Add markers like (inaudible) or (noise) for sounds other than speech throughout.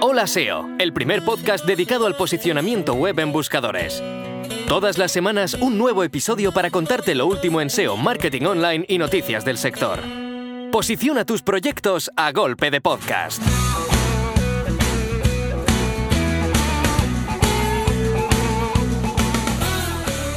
Hola SEO, el primer podcast dedicado al posicionamiento web en buscadores. Todas las semanas un nuevo episodio para contarte lo último en SEO, marketing online y noticias del sector. Posiciona tus proyectos a golpe de podcast.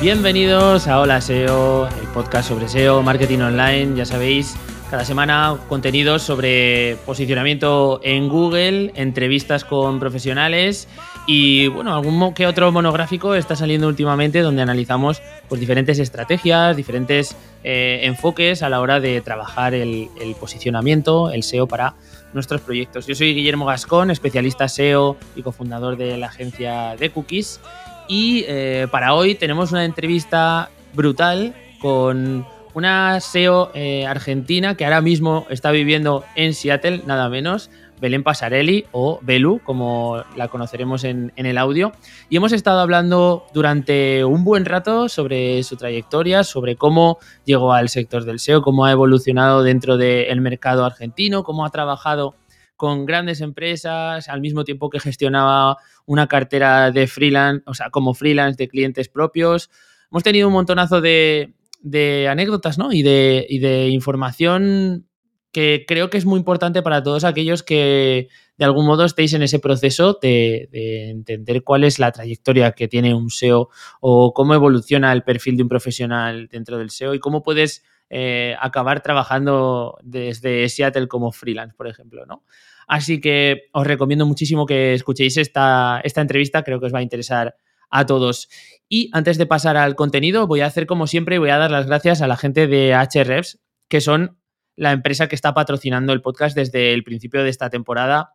Bienvenidos a Hola SEO, el podcast sobre SEO, marketing online, ya sabéis, cada semana contenidos sobre posicionamiento en Google, entrevistas con profesionales y bueno, algún que otro monográfico está saliendo últimamente donde analizamos pues, diferentes estrategias, diferentes eh, enfoques a la hora de trabajar el, posicionamiento, el SEO para nuestros proyectos. Yo soy Guillermo Gascón, especialista SEO y cofundador de la agencia de Cookies y eh, para hoy tenemos una entrevista brutal con una SEO eh, argentina que ahora mismo está viviendo en Seattle, nada menos, Belén Pasarelli o Belu, como la conoceremos en, el audio. Y hemos estado hablando durante un buen rato sobre su trayectoria, sobre cómo llegó al sector del SEO, cómo ha evolucionado dentro del mercado argentino, cómo ha trabajado con grandes empresas, al mismo tiempo que gestionaba una cartera de freelance, o sea, como freelance de clientes propios. Hemos tenido un montonazo de, de anécdotas ¿no? y, de, de información que creo que es muy importante para todos aquellos que de algún modo estéis en ese proceso de, entender cuál es la trayectoria que tiene un SEO o cómo evoluciona el perfil de un profesional dentro del SEO y cómo puedes eh, acabar trabajando desde Seattle como freelance, por ejemplo, ¿no? Así que os recomiendo muchísimo que escuchéis esta, esta entrevista, creo que os va a interesar a todos. Y antes de pasar al contenido, voy a hacer como siempre, voy a dar las gracias a la gente de HREFs, que son la empresa que está patrocinando el podcast desde el principio de esta temporada.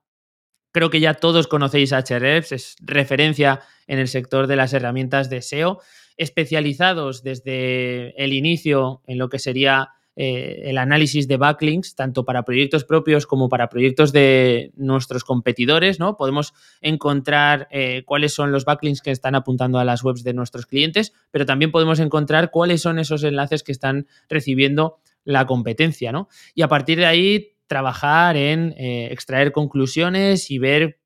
Creo que ya todos conocéis HREFs, es referencia en el sector de las herramientas de SEO, especializados desde el inicio en lo que sería eh, el análisis de backlinks, tanto para proyectos propios como para proyectos de nuestros competidores, ¿no? Podemos encontrar eh, cuáles son los backlinks que están apuntando a las webs de nuestros clientes, pero también podemos encontrar cuáles son esos enlaces que están recibiendo la competencia, ¿no? Y a partir de ahí trabajar en eh, extraer conclusiones y ver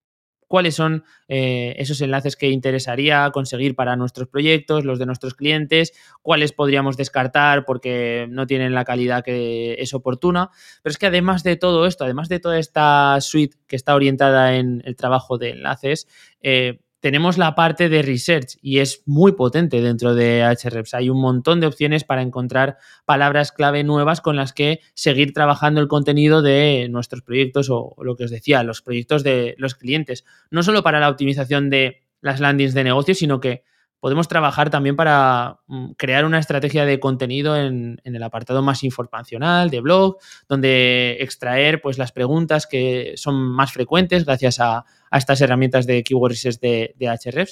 cuáles son eh, esos enlaces que interesaría conseguir para nuestros proyectos, los de nuestros clientes, cuáles podríamos descartar porque no tienen la calidad que es oportuna. Pero es que además de todo esto, además de toda esta suite que está orientada en el trabajo de enlaces, eh, tenemos la parte de research y es muy potente dentro de HREPS. Hay un montón de opciones para encontrar palabras clave nuevas con las que seguir trabajando el contenido de nuestros proyectos o, lo que os decía, los proyectos de los clientes. No solo para la optimización de las landings de negocio, sino que podemos trabajar también para mm, crear una estrategia de contenido en, el apartado más informacional de blog, donde extraer pues, las preguntas que son más frecuentes gracias a, estas herramientas de Keyword de, de.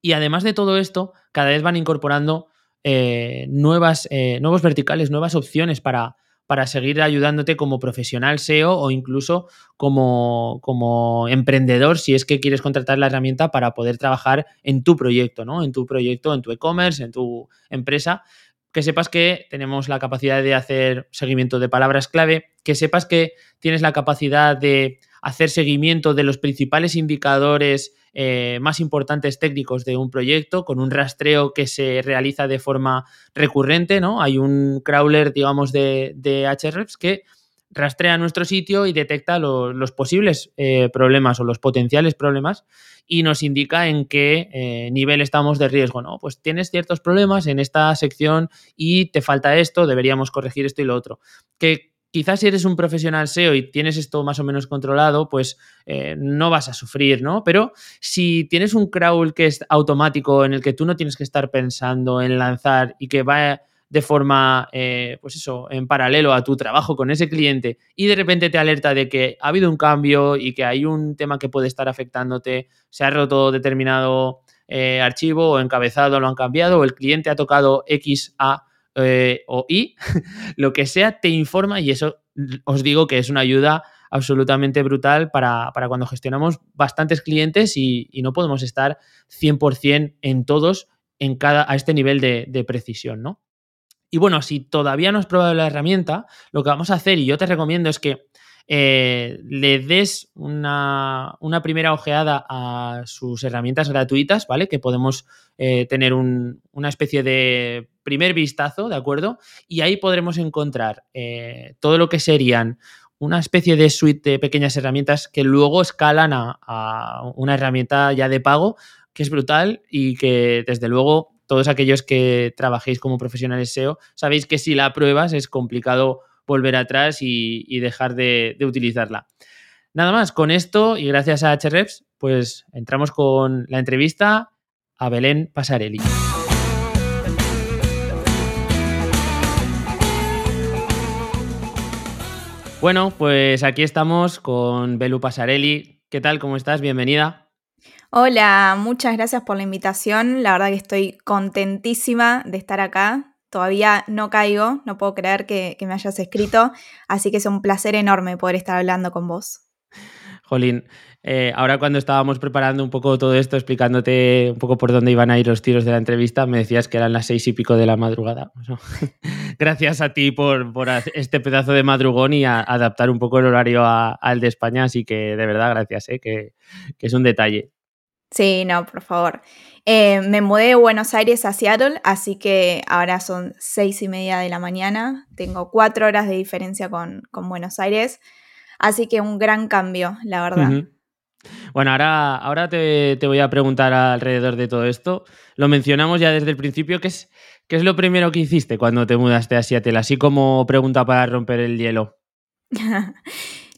Y además de todo esto, cada vez van incorporando eh, nuevas, eh, nuevos verticales, nuevas opciones para, para seguir ayudándote como profesional SEO o incluso como, como emprendedor si es que quieres contratar la herramienta para poder trabajar en tu proyecto, ¿no? En tu proyecto, en tu e-commerce, en tu empresa que sepas que tenemos la capacidad de hacer seguimiento de palabras clave, que sepas que tienes la capacidad de hacer seguimiento de los principales indicadores eh, más importantes técnicos de un proyecto con un rastreo que se realiza de forma recurrente, ¿no? Hay un crawler, digamos, de, de Ahrefs que rastrea nuestro sitio y detecta los posibles eh, problemas o los potenciales problemas y nos indica en qué eh, nivel estamos de riesgo, ¿no? Pues tienes ciertos problemas en esta sección y te falta esto, deberíamos corregir esto y lo otro. Quizás si eres un profesional SEO y tienes esto más o menos controlado, pues eh, no vas a sufrir, ¿no? Pero si tienes un crawl que es automático, en el que tú no tienes que estar pensando en lanzar y que va de forma, eh, pues eso, en paralelo a tu trabajo con ese cliente y de repente te alerta de que ha habido un cambio y que hay un tema que puede estar afectándote, se ha roto determinado eh, archivo o encabezado, lo han cambiado o el cliente ha tocado X, A eh, o Y, (laughs) lo que sea, te informa y eso os digo que es una ayuda absolutamente brutal para, cuando gestionamos bastantes clientes y, no podemos estar 100% en todos en cada, a este nivel de, precisión, ¿no? Y bueno, si todavía no has probado la herramienta, lo que vamos a hacer, y yo te recomiendo, es que eh, le des una, primera ojeada a sus herramientas gratuitas, ¿vale? Que podemos eh, tener una especie de primer vistazo, ¿de acuerdo? Y ahí podremos encontrar eh, todo lo que serían una especie de suite de pequeñas herramientas que luego escalan a, una herramienta ya de pago, que es brutal y que desde luego todos aquellos que trabajéis como profesionales SEO sabéis que si la pruebas es complicado volver atrás y, dejar de, utilizarla. Nada más, con esto y gracias a HREPS, pues entramos con la entrevista a Belén Pasarelli. Bueno, pues aquí estamos con Belu Pasarelli. ¿Qué tal? ¿Cómo estás? Bienvenida. Hola, muchas gracias por la invitación. La verdad que estoy contentísima de estar acá. Todavía no caigo, no puedo creer que, me hayas escrito, así que es un placer enorme poder estar hablando con vos. Jolín, eh, ahora cuando estábamos preparando un poco todo esto, explicándote un poco por dónde iban a ir los tiros de la entrevista, me decías que eran las seis y pico de la madrugada. (laughs) (laughs) Gracias a ti por, este pedazo de madrugón y a, adaptar un poco el horario al de España, así que de verdad gracias, eh, que, es un detalle. Sí, no, por favor. Eh, me mudé de Buenos Aires a Seattle, así que ahora son seis y media de la mañana. Tengo cuatro horas de diferencia con, Buenos Aires, así que un gran cambio, la verdad. Bueno, ahora, ahora te, voy a preguntar alrededor de todo esto. Lo mencionamos ya desde el principio, ¿qué es, qué es lo primero que hiciste cuando te mudaste a Seattle? Así como pregunta para romper el hielo. (laughs)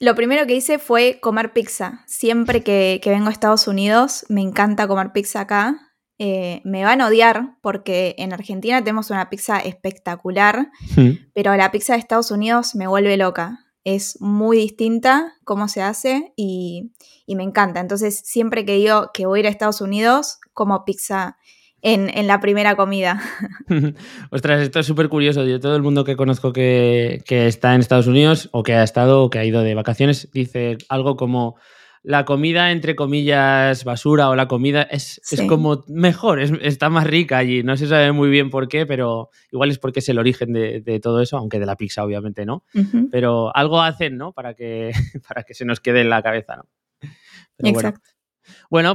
lo primero que hice fue comer pizza. Siempre que, vengo a Estados Unidos, me encanta comer pizza acá. Eh, me van a odiar porque en Argentina tenemos una pizza espectacular, pero la pizza de Estados Unidos me vuelve loca es muy distinta cómo se hace y, me encanta. Entonces, siempre que digo que voy a ir a Estados Unidos, como pizza en, la primera comida. (laughs) (laughs) Ostras, esto es súper curioso. Yo todo el mundo que conozco que, que, está en Estados Unidos o que ha estado o que ha ido de vacaciones dice algo como la comida, entre comillas, basura o la comida es, como mejor, está más rica allí. No se sabe muy bien por qué, pero igual es porque es el origen de, todo eso, aunque de la pizza obviamente no. Pero algo hacen, ¿no? Para que, (laughs) para que se nos quede en la cabeza, ¿no? Exacto. Bueno,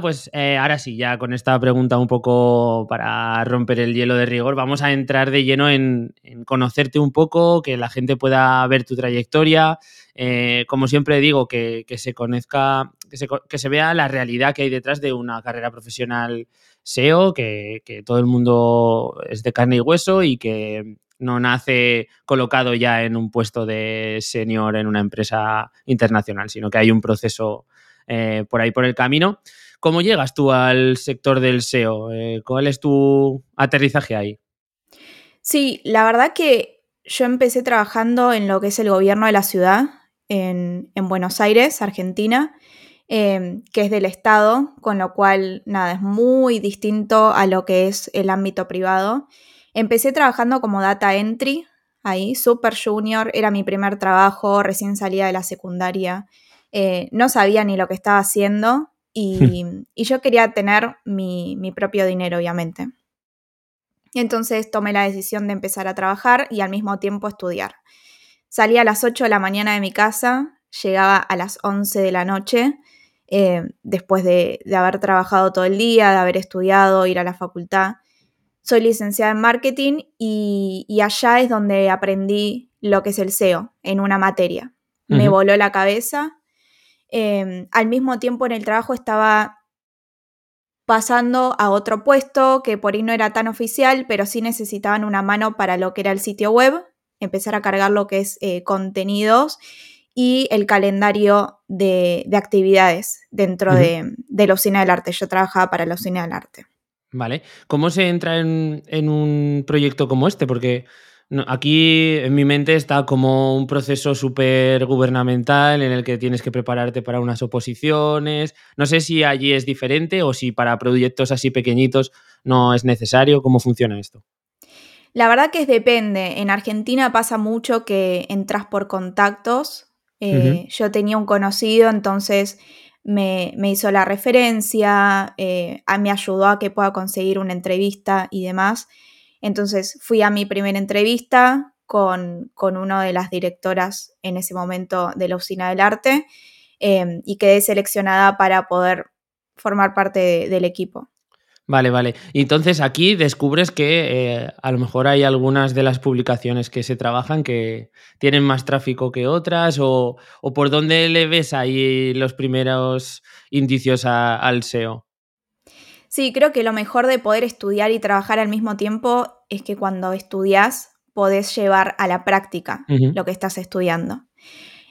pues eh, ahora sí, ya con esta pregunta un poco para romper el hielo de rigor, vamos a entrar de lleno en, conocerte un poco, que la gente pueda ver tu trayectoria. Eh, como siempre digo, que, se conozca, que se, vea la realidad que hay detrás de una carrera profesional SEO, que, que todo el mundo es de carne y hueso y que no nace colocado ya en un puesto de senior en una empresa internacional, sino que hay un proceso eh, por ahí por el camino. ¿Cómo llegas tú al sector del SEO? Eh, ¿Cuál es tu aterrizaje ahí? Sí, la verdad que yo empecé trabajando en lo que es el gobierno de la ciudad, en, Buenos Aires, Argentina, em, que es del Estado, con lo cual, nada, es muy distinto a lo que es el ámbito privado. Empecé trabajando como data entry, ahí, super junior, era mi primer trabajo, recién salía de la secundaria. Eh, no sabía ni lo que estaba haciendo y, yo quería tener mi, propio dinero, obviamente. Entonces tomé la decisión de empezar a trabajar y al mismo tiempo estudiar. Salí a las 8 de la mañana de mi casa, llegaba a las 11 de la noche, eh, después de, haber trabajado todo el día, de haber estudiado, ir a la facultad. Soy licenciada en marketing y, allá es donde aprendí lo que es el SEO en una materia. Me voló la cabeza Em, al mismo tiempo en el trabajo estaba pasando a otro puesto que por ahí no era tan oficial, pero sí necesitaban una mano para lo que era el sitio web, empezar a cargar lo que es eh, contenidos y el calendario de, actividades dentro de, la usina del arte. Yo trabajaba para la usina del arte. Vale. ¿Cómo se entra en, en un proyecto como este? Porque aquí en mi mente está como un proceso súper gubernamental en el que tienes que prepararte para unas oposiciones. No sé si allí es diferente o si para proyectos así pequeñitos no es necesario. ¿Cómo funciona esto? La verdad que es depende. En Argentina pasa mucho que entras por contactos. Eh, yo tenía un conocido, entonces me, hizo la referencia, eh, me ayudó a que pueda conseguir una entrevista y demás. Entonces fui a mi primera entrevista con, con una de las directoras en ese momento de la Usina del Arte em, y quedé seleccionada para poder formar parte del equipo. Vale, vale. Y entonces aquí descubres que eh, a lo mejor hay algunas de las publicaciones que se trabajan que tienen más tráfico que otras o, por dónde le ves ahí los primeros indicios al SEO. Sí, creo que lo mejor de poder estudiar y trabajar al mismo tiempo es que cuando estudias podés llevar a la práctica lo que estás estudiando.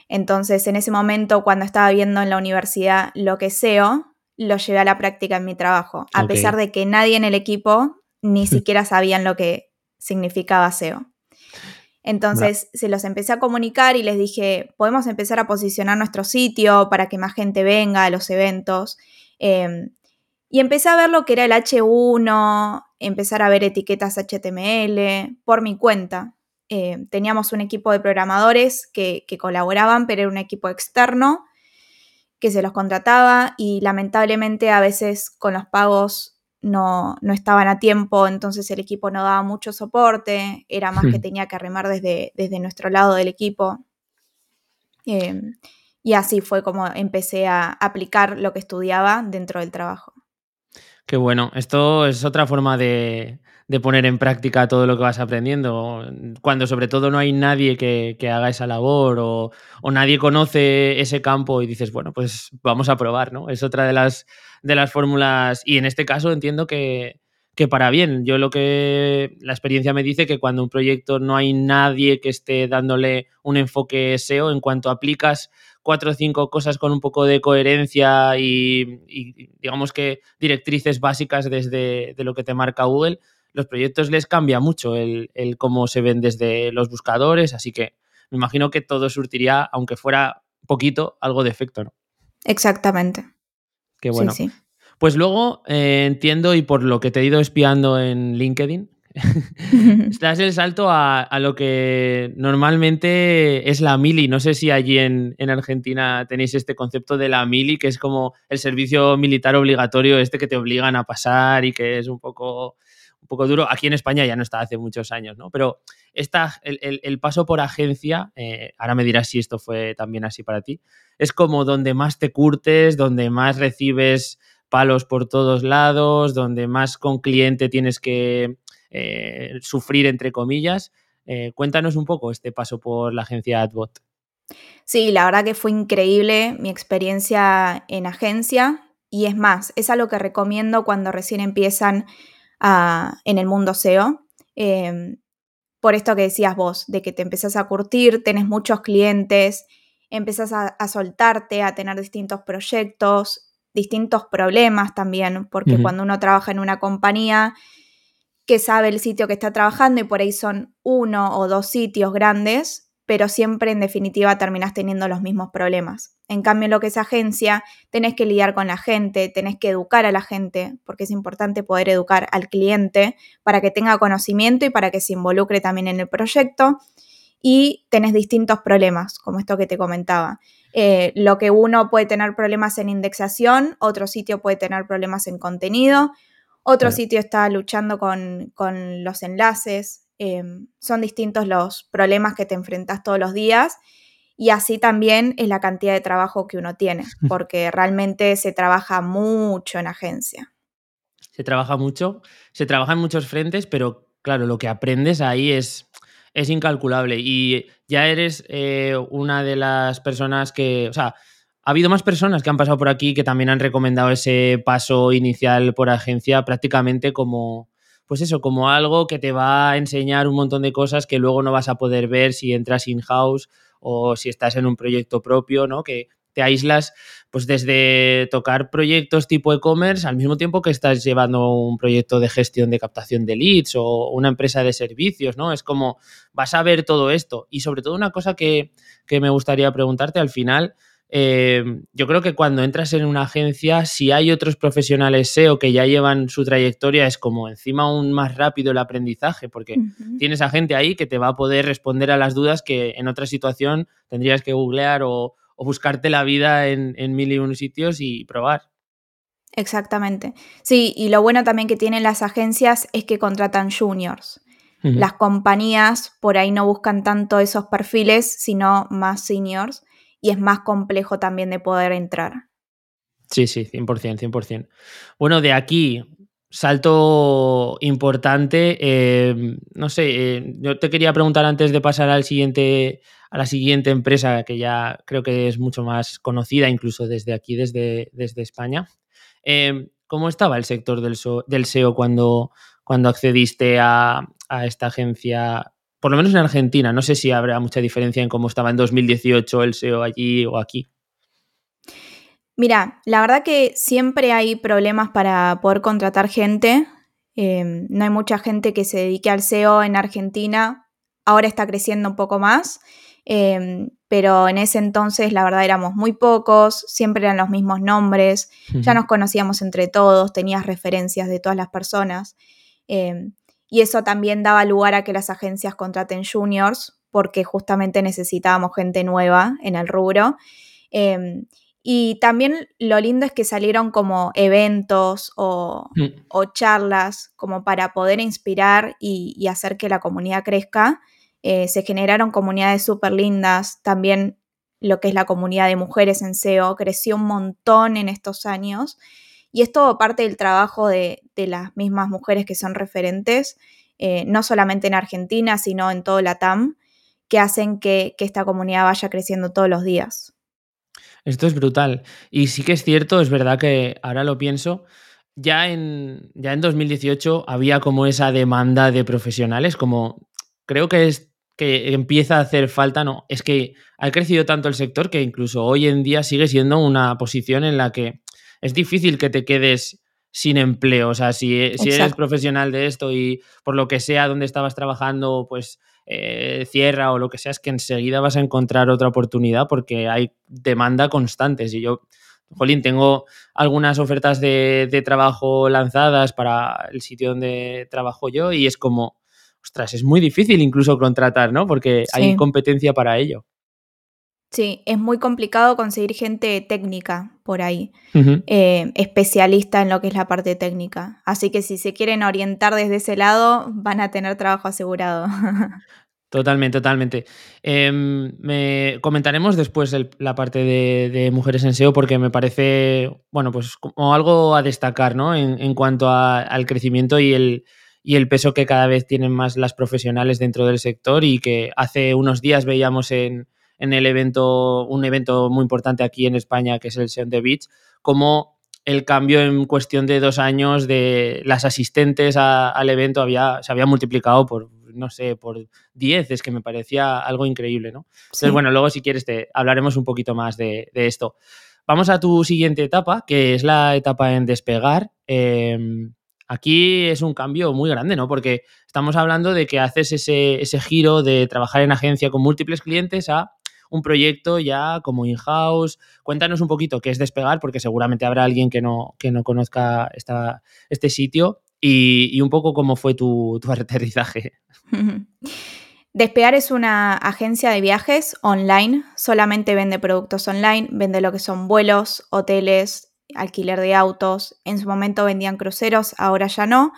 Entonces, en ese momento, cuando estaba viendo en la universidad lo que SEO, lo llevé a la práctica en mi trabajo, a pesar de que nadie en el equipo ni (laughs) siquiera sabían lo que significaba SEO. Entonces se los empecé a comunicar y les dije, podemos empezar a posicionar nuestro sitio para que más gente venga a los eventos. Em, y empecé a ver lo que era el H1, empezar a ver etiquetas HTML por mi cuenta. Em, teníamos un equipo de programadores que, que colaboraban, pero era un equipo externo que se los contrataba y lamentablemente a veces con los pagos no, estaban a tiempo, entonces el equipo no daba mucho soporte, era más que hmm. tenía que remar desde, desde nuestro lado del equipo. Em, y así fue como empecé a aplicar lo que estudiaba dentro del trabajo. Qué bueno, esto es otra forma de, de poner en práctica todo lo que vas aprendiendo, cuando sobre todo no hay nadie que, haga esa labor o, nadie conoce ese campo y dices, bueno, pues vamos a probar, ¿no? Es otra de las, de las fórmulas y en este caso entiendo que, que para bien. Yo lo que la experiencia me dice que cuando un proyecto no hay nadie que esté dándole un enfoque SEO, en cuanto aplicas cuatro o cinco cosas con un poco de coherencia y, y digamos que directrices básicas desde de lo que te marca Google, los proyectos les cambia mucho el, cómo se ven desde los buscadores, así que me imagino que todo surtiría, aunque fuera poquito, algo de efecto, ¿no? Exactamente. Qué bueno. Pues luego eh, entiendo, y por lo que te he ido espiando en LinkedIn, (laughs) das el salto a, lo que normalmente es la mili. No sé si allí en, en, Argentina tenéis este concepto de la mili, que es como el servicio militar obligatorio, este que te obligan a pasar y que es un poco un poco duro. Aquí en España ya no está hace muchos años, ¿no? Pero esta, el, paso por agencia, eh, ahora me dirás si esto fue también así para ti, es como donde más te curtes, donde más recibes palos por todos lados, donde más con cliente tienes que eh, sufrir, entre comillas. Eh, cuéntanos un poco este paso por la agencia AdBot. Sí, la verdad que fue increíble mi experiencia en agencia y es más, es algo que recomiendo cuando recién empiezan en el mundo SEO. Em, por esto que decías vos, de que te empezás a curtir, tenés muchos clientes, empezás a, soltarte, a tener distintos proyectos, distintos problemas también, porque cuando uno trabaja en una compañía que sabe el sitio que está trabajando y por ahí son uno o dos sitios grandes, pero siempre en definitiva terminás teniendo los mismos problemas. En cambio, en lo que es agencia, tenés que lidiar con la gente, tenés que educar a la gente, porque es importante poder educar al cliente para que tenga conocimiento y para que se involucre también en el proyecto. Y tenés distintos problemas, como esto que te comentaba. Eh, lo que uno puede tener problemas en indexación, otro sitio puede tener problemas en contenido, otro sitio está luchando con, con los enlaces, Em, son distintos los problemas que te enfrentas todos los días y así también es la cantidad de trabajo que uno tiene, (laughs) porque realmente se trabaja mucho en agencia. Se trabaja mucho, se trabaja en muchos frentes, pero claro, lo que aprendes ahí es, es incalculable y ya eres eh, una de las personas que, o sea, ha habido más personas que han pasado por aquí que también han recomendado ese paso inicial por agencia prácticamente como, pues eso, como algo que te va a enseñar un montón de cosas que luego no vas a poder ver si entras in-house o si estás en un proyecto propio, ¿no? Que te aíslas pues desde tocar proyectos tipo e-commerce al mismo tiempo que estás llevando un proyecto de gestión de captación de leads o una empresa de servicios, ¿no? Es como vas a ver todo esto. Y sobre todo una cosa que, que me gustaría preguntarte al final, eh, yo creo que cuando entras en una agencia, si hay otros profesionales SEO que ya llevan su trayectoria, es como encima aún más rápido el aprendizaje, porque tienes a gente ahí que te va a poder responder a las dudas que en otra situación tendrías que googlear o, buscarte la vida en, en mil y un sitios y probar. Exactamente. Sí, y lo bueno también que tienen las agencias es que contratan juniors. las compañías por ahí no buscan tanto esos perfiles, sino más seniors, y es más complejo también de poder entrar. Sí, sí, 100%, 100%. Bueno, de aquí, salto importante. Eh, no sé, eh, yo te quería preguntar antes de pasar al siguiente, a la siguiente empresa, que ya creo que es mucho más conocida, incluso desde aquí, desde, desde España. Eh, ¿Cómo estaba el sector del, del SEO cuando, cuando accediste a, a esta agencia? Por lo menos en Argentina, no sé si habrá mucha diferencia en cómo estaba en 2018 el SEO allí o aquí. Mira, la verdad que siempre hay problemas para poder contratar gente. Em, no hay mucha gente que se dedique al SEO en Argentina. Ahora está creciendo un poco más, em, pero en ese entonces la verdad éramos muy pocos, siempre eran los mismos nombres, ya nos conocíamos entre todos, tenías referencias de todas las personas. Em, y eso también daba lugar a que las agencias contraten juniors, porque justamente necesitábamos gente nueva en el rubro. Y también lo lindo es que salieron como eventos o, mm. charlas como para poder inspirar y, hacer que la comunidad crezca. Eh, se generaron comunidades súper lindas. También lo que es la comunidad de mujeres en SEO creció un montón en estos años. Y es todo parte del trabajo de, las mismas mujeres que son referentes, eh, no solamente en Argentina, sino en todo la TAM, que hacen que esta comunidad vaya creciendo todos los días. Esto es brutal. Y sí que es cierto, es verdad que ahora lo pienso, ya en, ya en 2018 había como esa demanda de profesionales, como creo que es que empieza a hacer falta, no, es que ha crecido tanto el sector que incluso hoy en día sigue siendo una posición en la que es difícil que te quedes sin empleo. O sea, si, si eres profesional de esto y por lo que sea donde estabas trabajando, pues eh, cierra o lo que sea, es que enseguida vas a encontrar otra oportunidad porque hay demanda constante. Si yo, Jolín, tengo algunas ofertas de, trabajo lanzadas para el sitio donde trabajo yo y es como, ostras, es muy difícil incluso contratar, ¿no? Porque hay competencia para ello. Sí, es muy complicado conseguir gente técnica por ahí, eh, especialista en lo que es la parte técnica. Así que si se quieren orientar desde ese lado, van a tener trabajo asegurado. (laughs) Totalmente, totalmente. Em, me comentaremos después la parte de, mujeres en SEO porque me parece, bueno, pues como algo a destacar, ¿no? En, cuanto al crecimiento y el, y el peso que cada vez tienen más las profesionales dentro del sector y que hace unos días veíamos en, en el evento, un evento muy importante aquí en España, que es el SEO the Beach, como el cambio en cuestión de dos años de las asistentes al evento había, se había multiplicado por, no sé, por 10, es que me parecía algo increíble, ¿no? Entonces, bueno, luego si quieres te hablaremos un poquito más de, esto. Vamos a tu siguiente etapa, que es la etapa en despegar. Em, aquí es un cambio muy grande, ¿no? Porque estamos hablando de que haces ese, ese giro de trabajar en agencia con múltiples clientes a un proyecto ya como in-house. Cuéntanos un poquito qué es despegar, porque seguramente habrá alguien que no, que no conozca esta, este sitio y, un poco cómo fue tu, tu (laughs) aterrizaje. Despegar es una agencia de viajes online, solamente vende productos online, vende lo que son vuelos, hoteles, alquiler de autos. En su momento vendían cruceros, ahora ya no.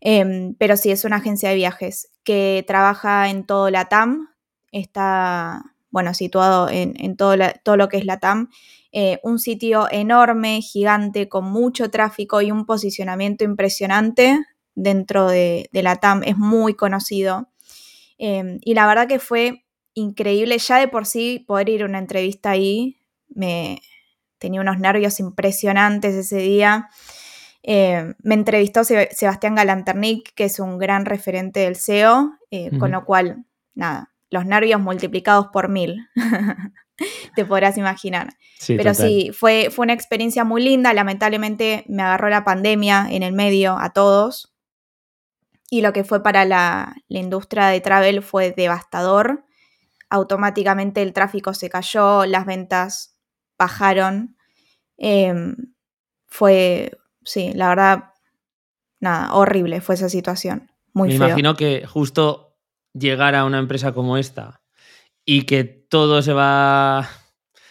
Em, pero sí, es una agencia de viajes que trabaja en todo la TAM, está bueno, situado en, todo, todo, lo que es la TAM. Eh, un sitio enorme, gigante, con mucho tráfico y un posicionamiento impresionante dentro de, la TAM. Es muy conocido. Em, y la verdad que fue increíble. Ya de por sí poder ir a una entrevista ahí, me tenía unos nervios impresionantes ese día. Em, me entrevistó Sebastián Galanternick, que es un gran referente del SEO, eh, con lo cual, nada, los nervios multiplicados por mil. (laughs) Te podrás imaginar. Pero sí, fue, fue una experiencia muy linda. Lamentablemente me agarró la pandemia en el medio a todos. Y lo que fue para la, industria de travel fue devastador. Automáticamente el tráfico se cayó, las ventas bajaron. Em, fue, sí, la verdad, nada, horrible fue esa situación. Muy Me imagino que justo llegar a una empresa como esta y que todo se va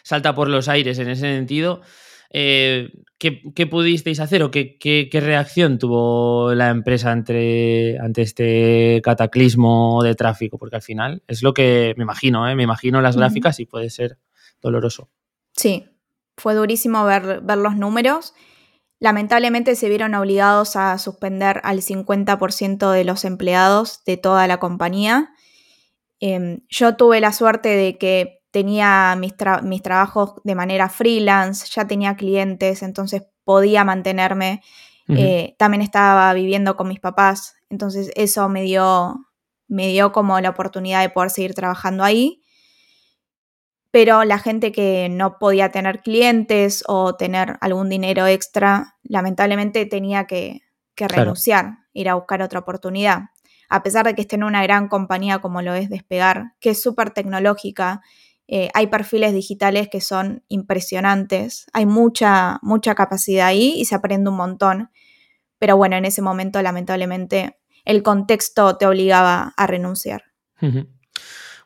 salta por los aires en ese sentido, eh, ¿qué, pudisteis hacer o qué, reacción tuvo la empresa ante, ante este cataclismo de tráfico? Porque al final es lo que me imagino, ¿eh? me imagino las gráficas y puede ser doloroso. Sí, fue durísimo ver, ver los números. Lamentablemente se vieron obligados a suspender al 50% de los empleados de toda la compañía. Em, yo tuve la suerte de que tenía mis, trabajos de manera freelance, ya tenía clientes, entonces podía mantenerme. Eh, también estaba viviendo con mis papás, entonces eso me dio, me dio como la oportunidad de poder seguir trabajando ahí. Pero la gente que no podía tener clientes o tener algún dinero extra, lamentablemente tenía que, renunciar, ir a buscar otra oportunidad. A pesar de que esté en una gran compañía como lo es Despegar, que es súper tecnológica eh, hay perfiles digitales que son impresionantes, hay mucha, mucha capacidad ahí y se aprende un montón. Pero bueno, en ese momento lamentablemente el contexto te obligaba a renunciar.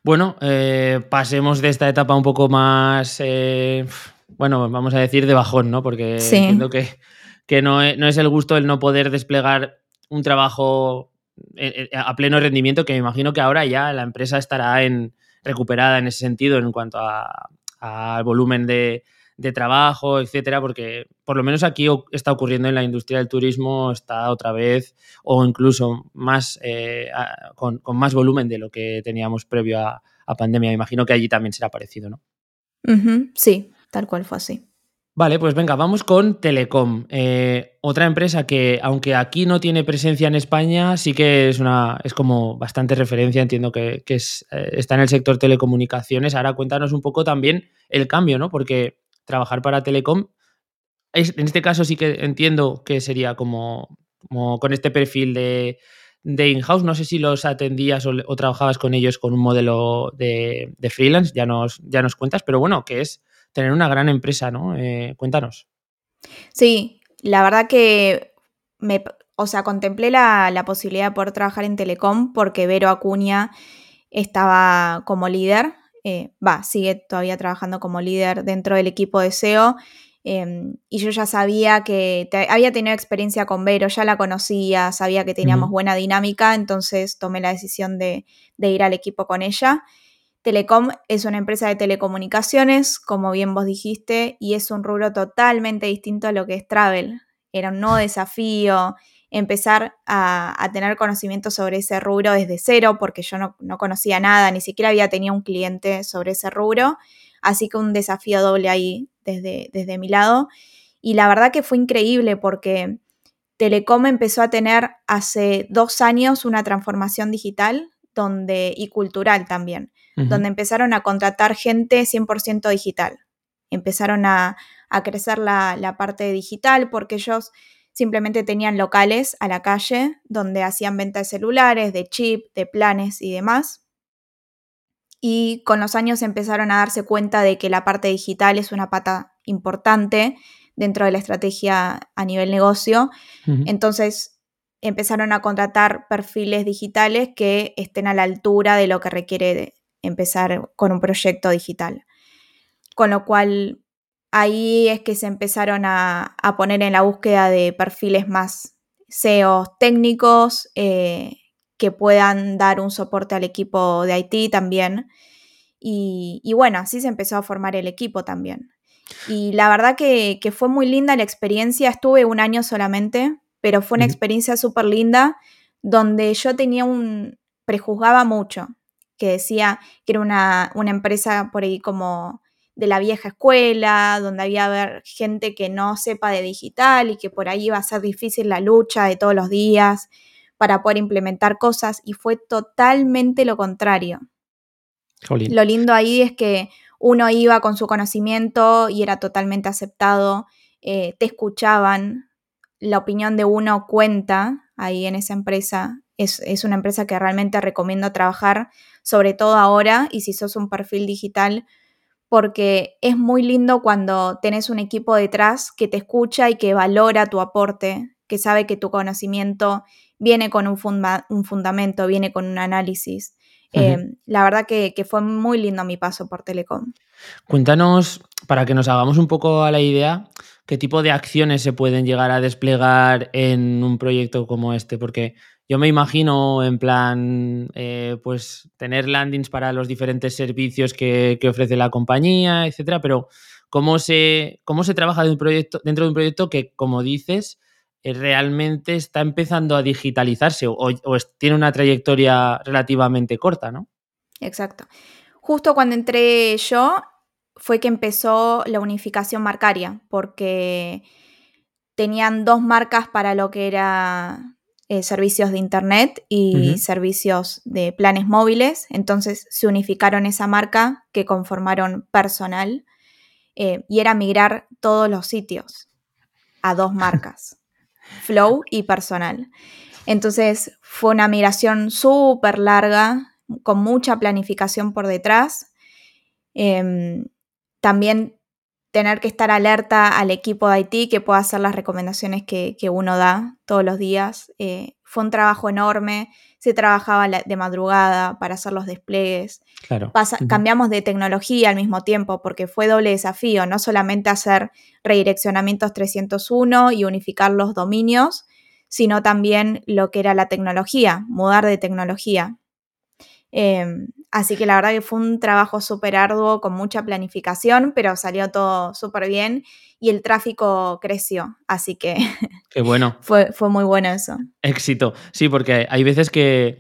Bueno, eh, pasemos de esta etapa un poco más, eh, bueno, vamos a decir de bajón, ¿no? Porque entiendo que, que no, es, no, es, el gusto el no poder desplegar un trabajo a pleno rendimiento, que me imagino que ahora ya la empresa estará en, recuperada en ese sentido en cuanto al volumen de, trabajo, etcétera, porque por lo menos aquí está ocurriendo en la industria del turismo, está otra vez o incluso más eh, con, más volumen de lo que teníamos previo a, pandemia. imagino que allí también será parecido, ¿no? Sí, tal cual fue así. Vale, pues venga, vamos con Telecom. Eh, otra empresa que, aunque aquí no tiene presencia en España, sí que es una, es como bastante referencia, entiendo que, es, eh, está en el sector telecomunicaciones. Ahora cuéntanos un poco también el cambio, ¿no? Porque trabajar para Telecom, en este caso sí que entiendo que sería como, con este perfil de, in-house. No sé si los atendías o, trabajabas con ellos con un modelo de, de freelance, ya nos, ya nos cuentas, pero bueno, que es tener una gran empresa, ¿no? Eh, cuéntanos. Sí, la verdad que me, o sea, contemplé la, posibilidad de poder trabajar en Telecom porque Vero Acuña estaba como líder, eh, va, sigue todavía trabajando como líder dentro del equipo de SEO. Em, y yo ya sabía que había tenido experiencia con Vero, ya la conocía, sabía que teníamos buena dinámica, entonces tomé la decisión de, de ir al equipo con ella. Telecom es una empresa de telecomunicaciones, como bien vos dijiste, y es un rubro totalmente distinto a lo que es travel. Era un nuevo (laughs) desafío empezar a, tener conocimiento sobre ese rubro desde cero, porque yo no, conocía nada, ni siquiera había tenido un cliente sobre ese rubro, así que un desafío doble ahí desde, desde mi lado. Y la verdad que fue increíble porque Telecom empezó a tener hace dos años una transformación digital donde, y cultural también donde empezaron a contratar gente 100% digital. Empezaron a, crecer la, parte digital porque ellos simplemente tenían locales a la calle donde hacían venta de celulares, de chip, de planes y demás. Y con los años empezaron a darse cuenta de que la parte digital es una pata importante dentro de la estrategia a nivel negocio. Entonces empezaron a contratar perfiles digitales que estén a la altura de lo que requiere empezar con un proyecto digital. Con lo cual ahí es que se empezaron a, poner en la búsqueda de perfiles más SEO técnicos eh, que puedan dar un soporte al equipo de IT también. Y, bueno, así se empezó a formar el equipo también. Y la verdad que, fue muy linda la experiencia. Estuve un año solamente, pero fue una experiencia súper linda donde yo tenía un, prejuzgaba mucho que decía que era una, empresa por ahí como de la vieja escuela, donde había haber gente que no sepa de digital y que por ahí iba a ser difícil la lucha de todos los días para poder implementar cosas y fue totalmente lo contrario. Lo lindo ahí es que uno iba con su conocimiento y era totalmente aceptado, eh, te escuchaban, la opinión de uno cuenta ahí en esa empresa. Es, es una empresa que realmente recomiendo trabajar sobre todo ahora y si sos un perfil digital, porque es muy lindo cuando tenés un equipo detrás que te escucha y que valora tu aporte, que sabe que tu conocimiento viene con un, un fundamento, viene con un análisis. Em, la verdad que, fue muy lindo mi paso por Telecom. Cuéntanos, para que nos hagamos un poco a la idea, qué tipo de acciones se pueden llegar a desplegar en un proyecto como este, porque yo me imagino en plan, eh, pues tener landings para los diferentes servicios que, ofrece la compañía, etcétera, pero ¿cómo se, cómo se trabaja dentro de, un proyecto, que, como dices, eh, realmente está empezando a digitalizarse o, tiene una trayectoria relativamente corta, ¿no? Exacto. Justo cuando entré yo fue que empezó la unificación marcaria, porque tenían dos marcas para lo que era eh, servicios de Internet y servicios de planes móviles. Entonces se unificaron esa marca que conformaron personal eh, y era migrar todos los sitios a dos (laughs) marcas, Flow y personal. Entonces fue una migración súper larga, con mucha planificación por detrás. Em, también tener que estar alerta al equipo de IT que pueda hacer las recomendaciones que, uno da todos los días. Eh, fue un trabajo enorme, se trabajaba de madrugada para hacer los despliegues. Claro. Cambiamos de tecnología al mismo tiempo porque fue doble desafío, no solamente hacer redireccionamientos 301 y unificar los dominios, sino también lo que era la tecnología, mudar de tecnología. Em, así que la verdad que fue un trabajo súper arduo, con mucha planificación, pero salió todo súper bien y el tráfico creció. Así que (laughs) Qué bueno. fue, fue muy bueno eso. Éxito. Sí, porque hay veces que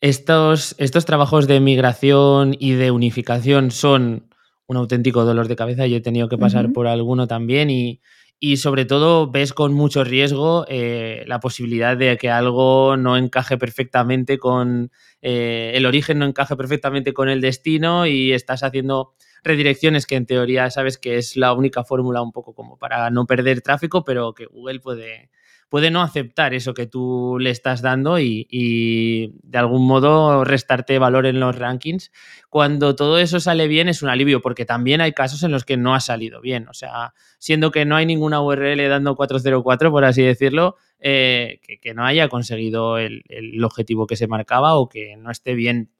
estos, estos trabajos de migración y de unificación son un auténtico dolor de cabeza. Yo he tenido que pasar por alguno también y, y sobre todo ves con mucho riesgo eh, la posibilidad de que algo no encaje perfectamente con eh, el origen, no encaje perfectamente con el destino y estás haciendo redirecciones que en teoría sabes que es la única fórmula un poco como para no perder tráfico, pero que Google puede, puede no aceptar eso que tú le estás dando y, de algún modo restarte valor en los rankings. Cuando todo eso sale bien es un alivio, porque también hay casos en los que no ha salido bien. O sea, siendo que no hay ninguna URL dando 404, por así decirlo, eh, que, no haya conseguido el, objetivo que se marcaba o que no esté bien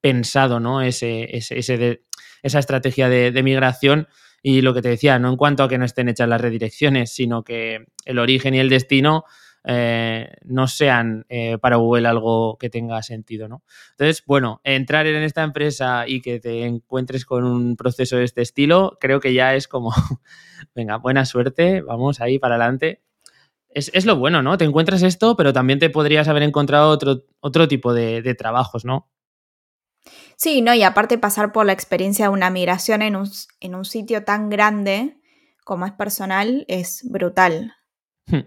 pensado, ¿no? Ese, esa estrategia de migración y lo que te decía, no en cuanto a que no estén hechas las redirecciones, sino que el origen y el destino eh, no sean eh, para Google algo que tenga sentido, ¿no? Entonces, bueno, entrar en esta empresa y que te encuentres con un proceso de este estilo, creo que ya es como, (laughs) venga, buena suerte, vamos ahí para adelante. Es, lo bueno, ¿no? Te encuentras esto, pero también te podrías haber encontrado otro, otro tipo de trabajos, ¿no? Sí, no, y aparte pasar por la experiencia de una migración en un, en un sitio tan grande como es personal es brutal. Hmm.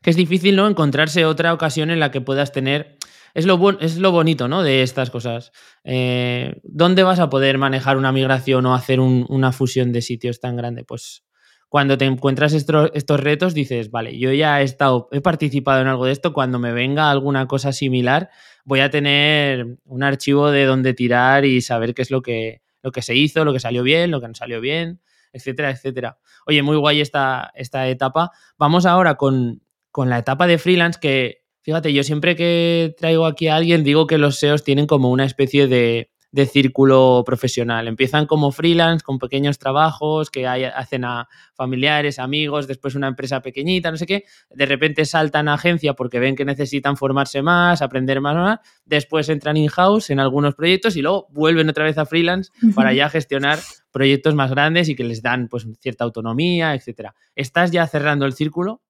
Que es difícil, ¿no? Encontrarse otra ocasión en la que puedas tener. Es lo, es lo bonito, ¿no? De estas cosas. Eh, ¿Dónde vas a poder manejar una migración o hacer una fusión de sitios tan grande? Pues cuando te encuentras estos, estos retos dices, vale, yo ya he estado, he participado en algo de esto, cuando me venga alguna cosa similar, voy a tener un archivo de donde tirar y saber qué es lo que, lo que se hizo, lo que salió bien, lo que no salió bien, etcétera, etcétera. Oye, muy guay esta, esta etapa. Vamos ahora con, con la etapa de freelance que, fíjate, yo siempre que traigo aquí a alguien digo que los SEOs tienen como una especie de, de círculo profesional. Empiezan como freelance, con pequeños trabajos que hacen a familiares, amigos, después una empresa pequeñita, no sé qué. De repente saltan a agencia porque ven que necesitan formarse más, aprender más, más. Después entran in-house en algunos proyectos y luego vuelven otra vez a freelance para ya gestionar proyectos más grandes y que les dan pues cierta autonomía, etcétera. ¿Estás ya cerrando el círculo?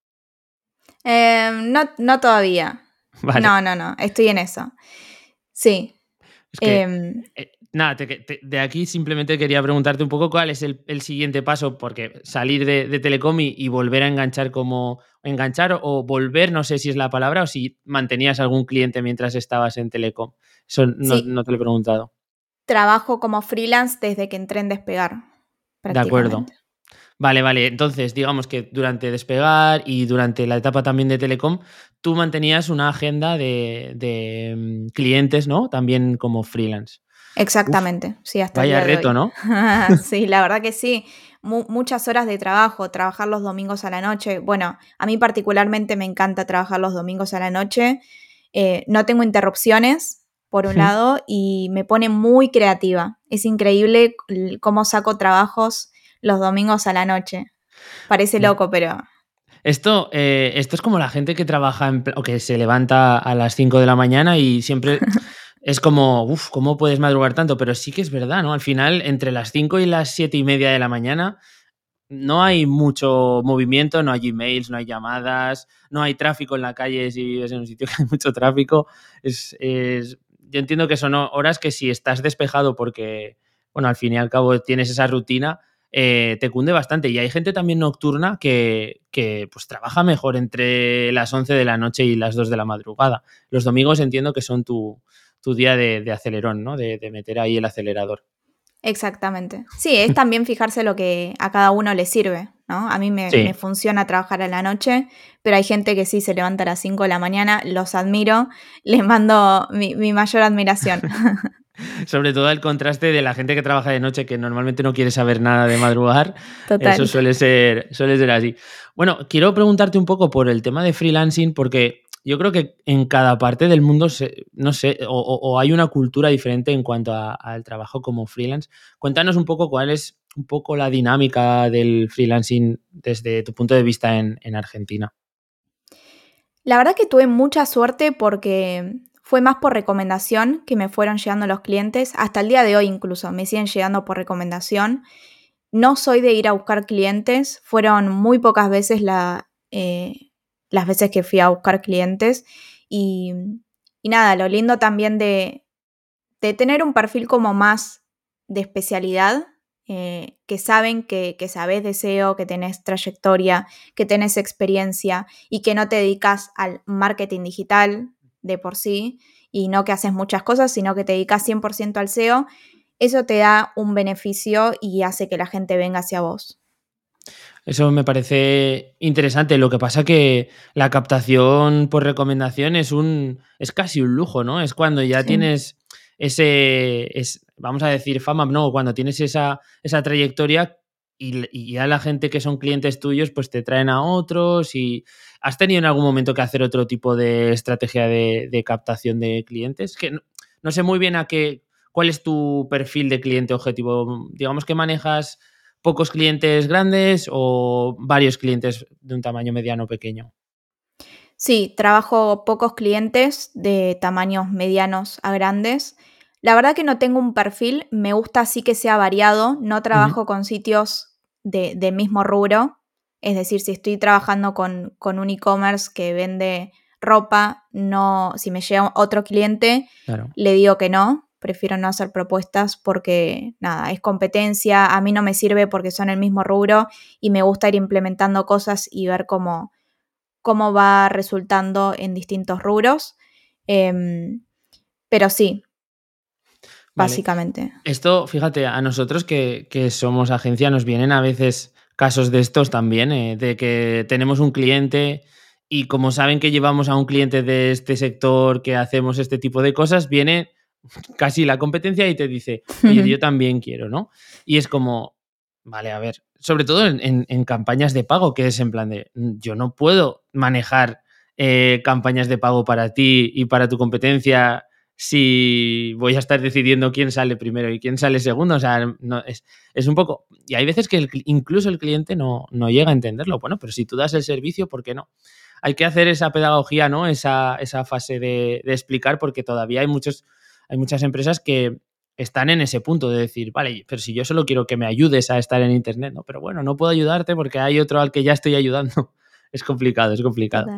Em, no, no todavía. (laughs) No, no, no. Estoy en eso. Sí, Em, eh, nada, de aquí simplemente quería preguntarte un poco cuál es el, siguiente paso, porque salir de, Telecom y, volver a enganchar como enganchar o volver, no sé si es la palabra, o si mantenías algún cliente mientras estabas en Telecom. Eso no, te lo he preguntado. Trabajo como freelance desde que entré en Despegar. De acuerdo. Vale, vale. Entonces, digamos que durante despegar y durante la etapa también de Telecom, tú mantenías una agenda de, mm, clientes, ¿no? También como freelance. Exactamente, sí, hasta Vaya reto, ¿no? (laughs) sí, la (laughs) verdad que sí. muchas horas de trabajo, trabajar los domingos a la noche. Bueno, a mí particularmente me encanta trabajar los domingos a la noche. Eh, no tengo interrupciones, por un lado, y me pone muy creativa. Es increíble cómo saco trabajos los domingos a la noche. Parece loco, pero... Esto, eh, esto es como la gente que trabaja en, o que se levanta a las 5 de la mañana y siempre (laughs) es como, uff, ¿cómo puedes madrugar tanto? Pero sí que es verdad, ¿no? Al final, entre las 5 y las 7 y media de la mañana, no hay mucho movimiento, no hay emails, no hay llamadas, no hay tráfico en la calle si vives en un sitio (laughs) que hay mucho tráfico. Es, yo entiendo que son horas que si estás despejado porque, bueno, al fin y al cabo tienes esa rutina, eh, te cunde bastante. Y hay gente también nocturna que, que, pues trabaja mejor entre las 11 de la noche y las 2 de la madrugada. Los domingos entiendo que son tu, tu día de, acelerón, ¿no? de meter ahí el acelerador. Exactamente. Sí, es (laughs) también fijarse lo que a cada uno le sirve, ¿no? A mí me, funciona trabajar a la noche, pero hay gente que sí se levanta a las 5 de la mañana, los admiro, (laughs) les mando mi, mayor admiración. (laughs) (laughs) Sobre todo el contraste de la gente que trabaja de noche, que normalmente no quiere saber nada de madrugar. (laughs) Eso suele ser, suele ser así. Bueno, quiero preguntarte un poco por el tema de freelancing, porque yo creo que en cada parte del mundo, no sé, o, hay una cultura diferente en cuanto al trabajo como freelance. Cuéntanos un poco cuál es un poco la dinámica del freelancing desde tu punto de vista en, Argentina. La verdad que tuve mucha suerte porque fue más por recomendación que me fueron llegando los clientes. Hasta el día de hoy incluso me siguen llegando por recomendación. No soy de ir a buscar clientes. Fueron muy pocas veces eh, las veces que fui a buscar clientes. Y, nada, lo lindo también de, tener un perfil como más de especialidad, eh, que saben que, que sabes de SEO, que tenés trayectoria, que tenés experiencia y que no te dedicas al marketing digital de por sí y no que haces muchas cosas, sino que te dedicas 100% al SEO, eso te da un beneficio y hace que la gente venga hacia vos. Eso me parece interesante. Lo que pasa que la captación por recomendación es un. es casi un lujo, ¿no? Es cuando ya tienes ese. Es, vamos a decir, fama, no, cuando tienes esa, esa trayectoria y, ya la gente que son clientes tuyos, pues te traen a otros. Y. ¿Has tenido en algún momento que hacer otro tipo de estrategia de, captación de clientes? Que no, sé muy bien a qué. ¿Cuál es tu perfil de cliente objetivo? Digamos que manejas pocos clientes grandes o varios clientes de un tamaño mediano o pequeño? Sí, trabajo pocos clientes de tamaños medianos a grandes. La verdad que no tengo un perfil, me gusta así que sea variado, no trabajo con sitios de, del mismo rubro, es decir, si estoy trabajando con, con un e-commerce que vende ropa, no, si me llega otro cliente, le digo que no, prefiero no hacer propuestas porque, nada, es competencia, a mí no me sirve porque son el mismo rubro y me gusta ir implementando cosas y ver cómo, cómo va resultando en distintos rubros. Em, pero sí, básicamente. Esto, fíjate, a nosotros que, somos agencia nos vienen a veces casos de estos también, eh, de que tenemos un cliente y como saben que llevamos a un cliente de este sector, que hacemos este tipo de cosas, viene casi la competencia y te dice, oye, yo también quiero, ¿no? Y es como, vale, a ver, sobre todo en, campañas de pago, que es en plan de, mm, yo no puedo manejar eh, campañas de pago para ti y para tu competencia si voy a estar decidiendo quién sale primero y quién sale segundo. O sea, no, es, un poco. Y hay veces que incluso el cliente no, no, llega a entenderlo. Bueno, pero si tú das el servicio, ¿por qué no? Hay que hacer esa pedagogía, ¿no? Esa, esa fase de, de explicar, porque todavía hay muchos hay muchas empresas que están en ese punto de decir, vale, pero si yo solo quiero que me ayudes a estar en Internet, ¿no? Pero bueno, no puedo ayudarte porque hay otro al que ya estoy ayudando. (laughs) Es complicado, es complicado.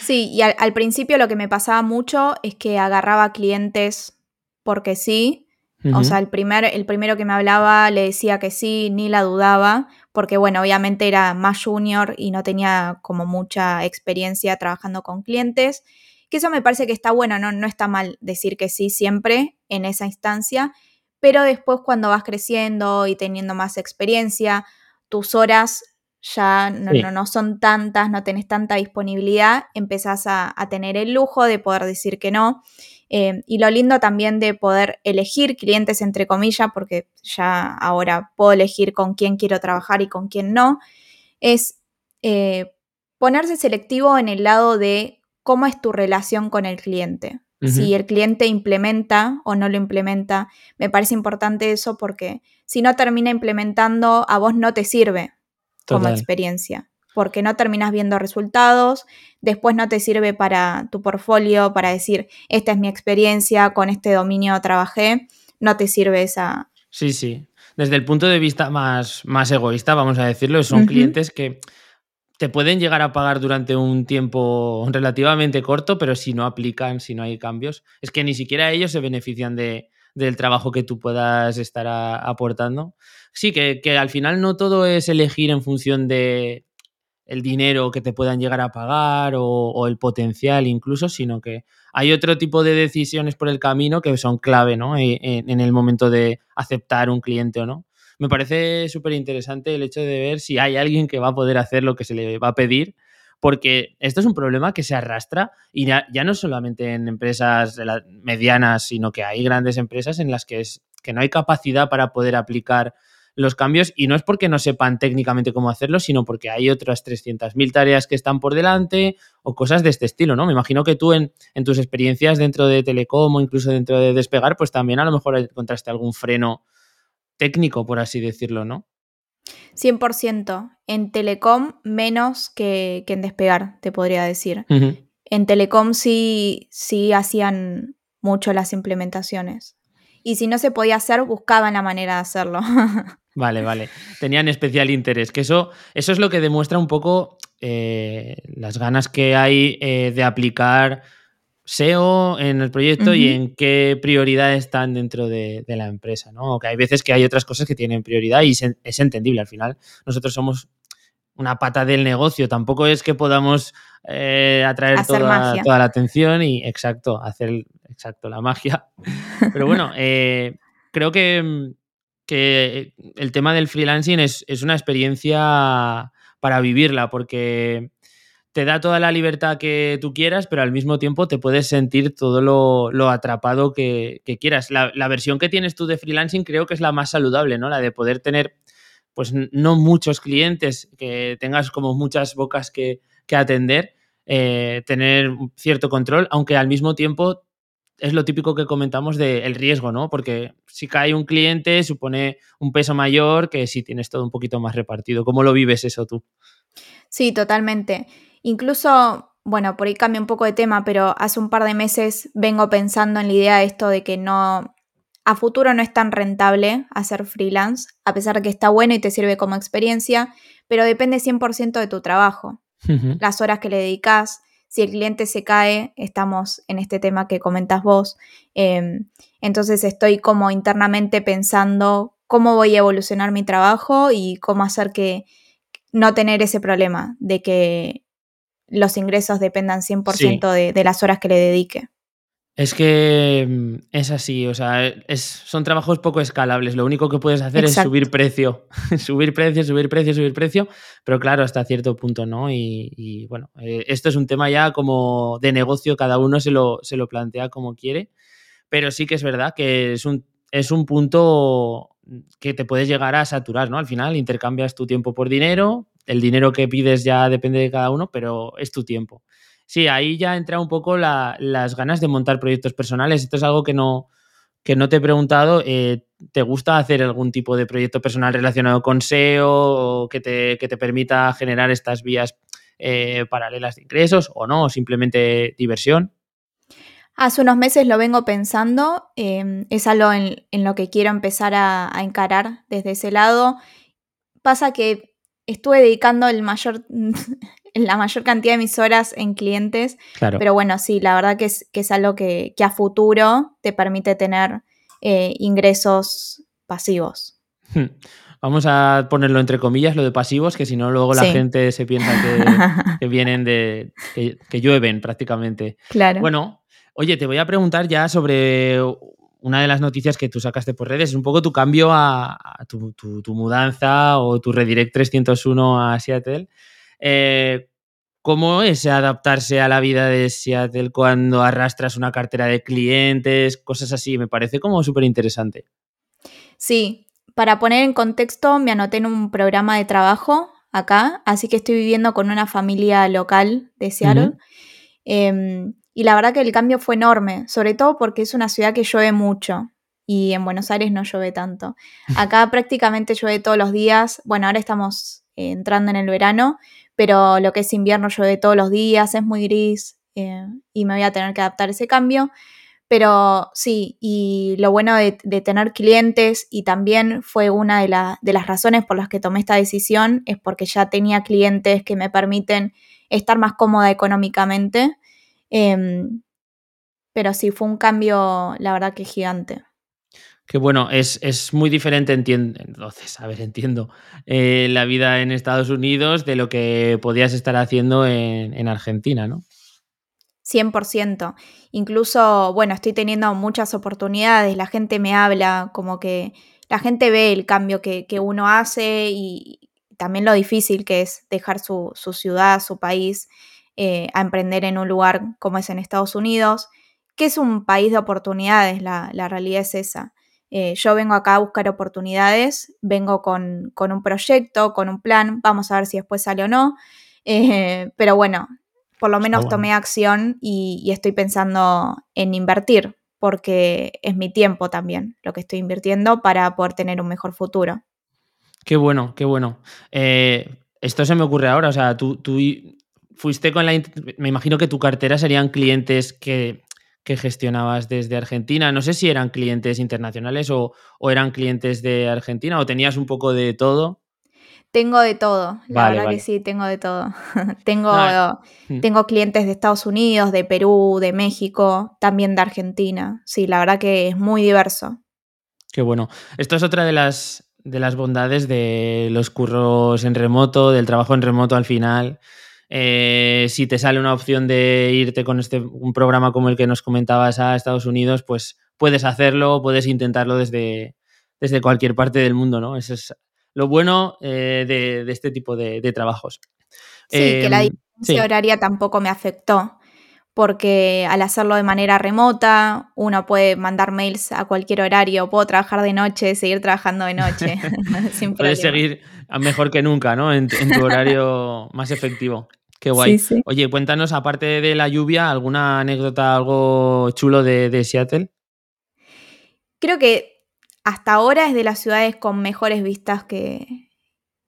Sí, y al, principio lo que me pasaba mucho es que agarraba clientes porque sí. O sea, el, primer, el primero que me hablaba le decía que sí, ni la dudaba, porque bueno, obviamente era más junior y no tenía como mucha experiencia trabajando con clientes. Que eso me parece que está bueno, no, no está mal decir que sí siempre en esa instancia, pero después cuando vas creciendo y teniendo más experiencia, tus horas ya no, no, son tantas, no tenés tanta disponibilidad, empezás a, tener el lujo de poder decir que no. Eh, y lo lindo también de poder elegir clientes, entre comillas, porque ya ahora puedo elegir con quién quiero trabajar y con quién no, es eh, ponerse selectivo en el lado de cómo es tu relación con el cliente. Si el cliente implementa o no lo implementa, me parece importante eso porque si no termina implementando, a vos no te sirve. Como experiencia, porque no terminas viendo resultados, después no te sirve para tu portfolio, para decir, esta es mi experiencia, con este dominio trabajé, no te sirve esa... Sí, sí. Desde el punto de vista más, más egoísta, vamos a decirlo, son clientes que te pueden llegar a pagar durante un tiempo relativamente corto, pero si no aplican, si no hay cambios, es que ni siquiera ellos se benefician de, del trabajo que tú puedas estar aportando. Sí, que, que, al final no todo es elegir en función de el dinero que te puedan llegar a pagar o, el potencial incluso, sino que hay otro tipo de decisiones por el camino que son clave ¿no? E, en, el momento de aceptar un cliente o no. Me parece súper interesante el hecho de ver si hay alguien que va a poder hacer lo que se le va a pedir porque esto es un problema que se arrastra y ya, no solamente en empresas medianas, sino que hay grandes empresas en las que, es, que no hay capacidad para poder aplicar los cambios y no es porque no sepan técnicamente cómo hacerlo, sino porque hay otras 300.000 tareas que están por delante o cosas de este estilo, ¿no? Me imagino que tú en, en, tus experiencias dentro de Telecom o incluso dentro de Despegar, pues también a lo mejor encontraste algún freno técnico, por así decirlo, ¿no? 100%. En Telecom menos que, en Despegar, te podría decir. En Telecom sí, sí hacían mucho las implementaciones. Y si no se podía hacer, buscaban la manera de hacerlo. (laughs) Vale, vale. Tenían especial interés. Que eso, eso es lo que demuestra un poco eh, las ganas que hay eh, de aplicar SEO en el proyecto y en qué prioridades están dentro de, la empresa, ¿no? Que hay veces que hay otras cosas que tienen prioridad y es, entendible al final. Nosotros somos una pata del negocio, tampoco es que podamos eh, atraer toda, la atención y, exacto, hacer, exacto, la magia. (laughs) Pero bueno, creo que, que, el tema del freelancing es, es una experiencia para vivirla, porque te da toda la libertad que tú quieras, pero al mismo tiempo te puedes sentir todo lo, atrapado que, quieras. La, versión que tienes tú de freelancing creo que es la más saludable, ¿no? La de poder tener, pues no muchos clientes, que tengas como muchas bocas que, atender, eh, tener cierto control, aunque al mismo tiempo es lo típico que comentamos del riesgo, ¿no? Porque si cae un cliente supone un peso mayor que si tienes todo un poquito más repartido. ¿Cómo lo vives eso tú? Sí, totalmente. Incluso, bueno, por ahí cambia un poco de tema, pero hace un par de meses vengo pensando en la idea de esto de que no, a futuro no es tan rentable hacer freelance, a pesar de que está bueno y te sirve como experiencia, pero depende 100% de tu trabajo, las horas que le dedicas. Si el cliente se cae, estamos en este tema que comentas vos. Em, entonces estoy como internamente pensando cómo voy a evolucionar mi trabajo y cómo hacer que no tener ese problema de que los ingresos dependan 100% de, las horas que le dedique. Es que mm, es así, o sea, es, son trabajos poco escalables. Lo único que puedes hacer es subir precio, (laughs) subir precio, subir precio, subir precio, pero claro, hasta cierto punto, ¿no? Y, bueno, eh, esto es un tema ya como de negocio, cada uno se lo, se lo plantea como quiere, pero sí que es verdad que es un, es un punto que te puedes llegar a saturar, ¿no? Al final intercambias tu tiempo por dinero, el dinero que pides ya depende de cada uno, pero es tu tiempo. Sí, ahí ya entra un poco las ganas de montar proyectos personales. Esto es algo que no, que no te he preguntado. Eh, ¿Te gusta hacer algún tipo de proyecto personal relacionado con SEO o que te, que te permita generar estas vías eh, paralelas de ingresos o no? O simplemente diversión. Hace unos meses lo vengo pensando, em, es algo en, lo que quiero empezar a, a, encarar desde ese lado. Pasa que estuve dedicando el mayor, (laughs) la mayor cantidad de mis horas en clientes. Pero bueno, sí, la verdad que es, que es algo que, a futuro te permite tener eh, ingresos pasivos. Hmm. Vamos a ponerlo entre comillas, lo de pasivos, que si no, luego la gente se piensa que, (laughs) vienen de. Que, llueven prácticamente. Claro. Bueno, oye, te voy a preguntar ya sobre una de las noticias que tú sacaste por redes es un poco tu cambio a, tu, mudanza o tu redirect 301 a Seattle. Eh, ¿Cómo es adaptarse a la vida de Seattle cuando arrastras una cartera de clientes, cosas así? Me parece como súper interesante. Sí, para poner en contexto, me anoté en un programa de trabajo acá, así que estoy viviendo con una familia local de Seattle. Y la verdad que el cambio fue enorme, sobre todo porque es una ciudad que llueve mucho y en Buenos Aires no llueve tanto. (laughs) Acá prácticamente llueve todos los días. Bueno, ahora estamos eh, entrando en el verano, pero lo que es invierno llueve todos los días, es muy gris eh, y me voy a tener que adaptar a ese cambio. Pero sí, y lo bueno de, tener clientes y también fue una de, las razones por las que tomé esta decisión, es porque ya tenía clientes que me permiten estar más cómoda económicamente. Em, pero sí, fue un cambio, la verdad que gigante. Que bueno, es, muy diferente, entiendo, entonces, a ver, entiendo, eh, la vida en Estados Unidos de lo que podías estar haciendo en, en Argentina, ¿no? 100%. Incluso, bueno, estoy teniendo muchas oportunidades, la gente me habla, como que la gente ve el cambio que, uno hace y también lo difícil que es dejar su, ciudad, su país, eh, a emprender en un lugar como es en Estados Unidos, que es un país de oportunidades, la, realidad es esa. Eh, yo vengo acá a buscar oportunidades, vengo con, un proyecto, con un plan, vamos a ver si después sale o no, eh, (laughs) pero bueno, por lo menos tomé acción y, estoy pensando en invertir, porque es mi tiempo también lo que estoy invirtiendo para poder tener un mejor futuro. Qué bueno, qué bueno. Eh, esto se me ocurre ahora, o sea, tú, tú fuiste con la... Me imagino que tu cartera serían clientes que, gestionabas desde Argentina. No sé si eran clientes internacionales o, o, eran clientes de Argentina o tenías un poco de todo. Tengo de todo, la verdad que sí, tengo de todo. (laughs) tengo, mm. tengo clientes de Estados Unidos, de Perú, de México, también de Argentina. Sí, la verdad que es muy diverso. Qué bueno. Esto es otra de las, de las bondades de los curros en remoto, del trabajo en remoto al final. Eh, si te sale una opción de irte con este, un programa como el que nos comentabas a Estados Unidos, pues puedes hacerlo, puedes intentarlo desde, desde cualquier parte del mundo, ¿no? Eso es lo bueno eh, de, este tipo de, trabajos. Sí, que la em, diferencia horaria tampoco me afectó, porque al hacerlo de manera remota, uno puede mandar mails a cualquier horario, puedo trabajar de noche, seguir trabajando de noche. (laughs) (laughs) Puedes seguir mejor que nunca, ¿no? En, tu horario (laughs) más efectivo. Qué guay. Oye, cuéntanos, aparte de la lluvia, ¿alguna anécdota, algo chulo de, de Seattle? Creo que hasta ahora es de las ciudades con mejores vistas que,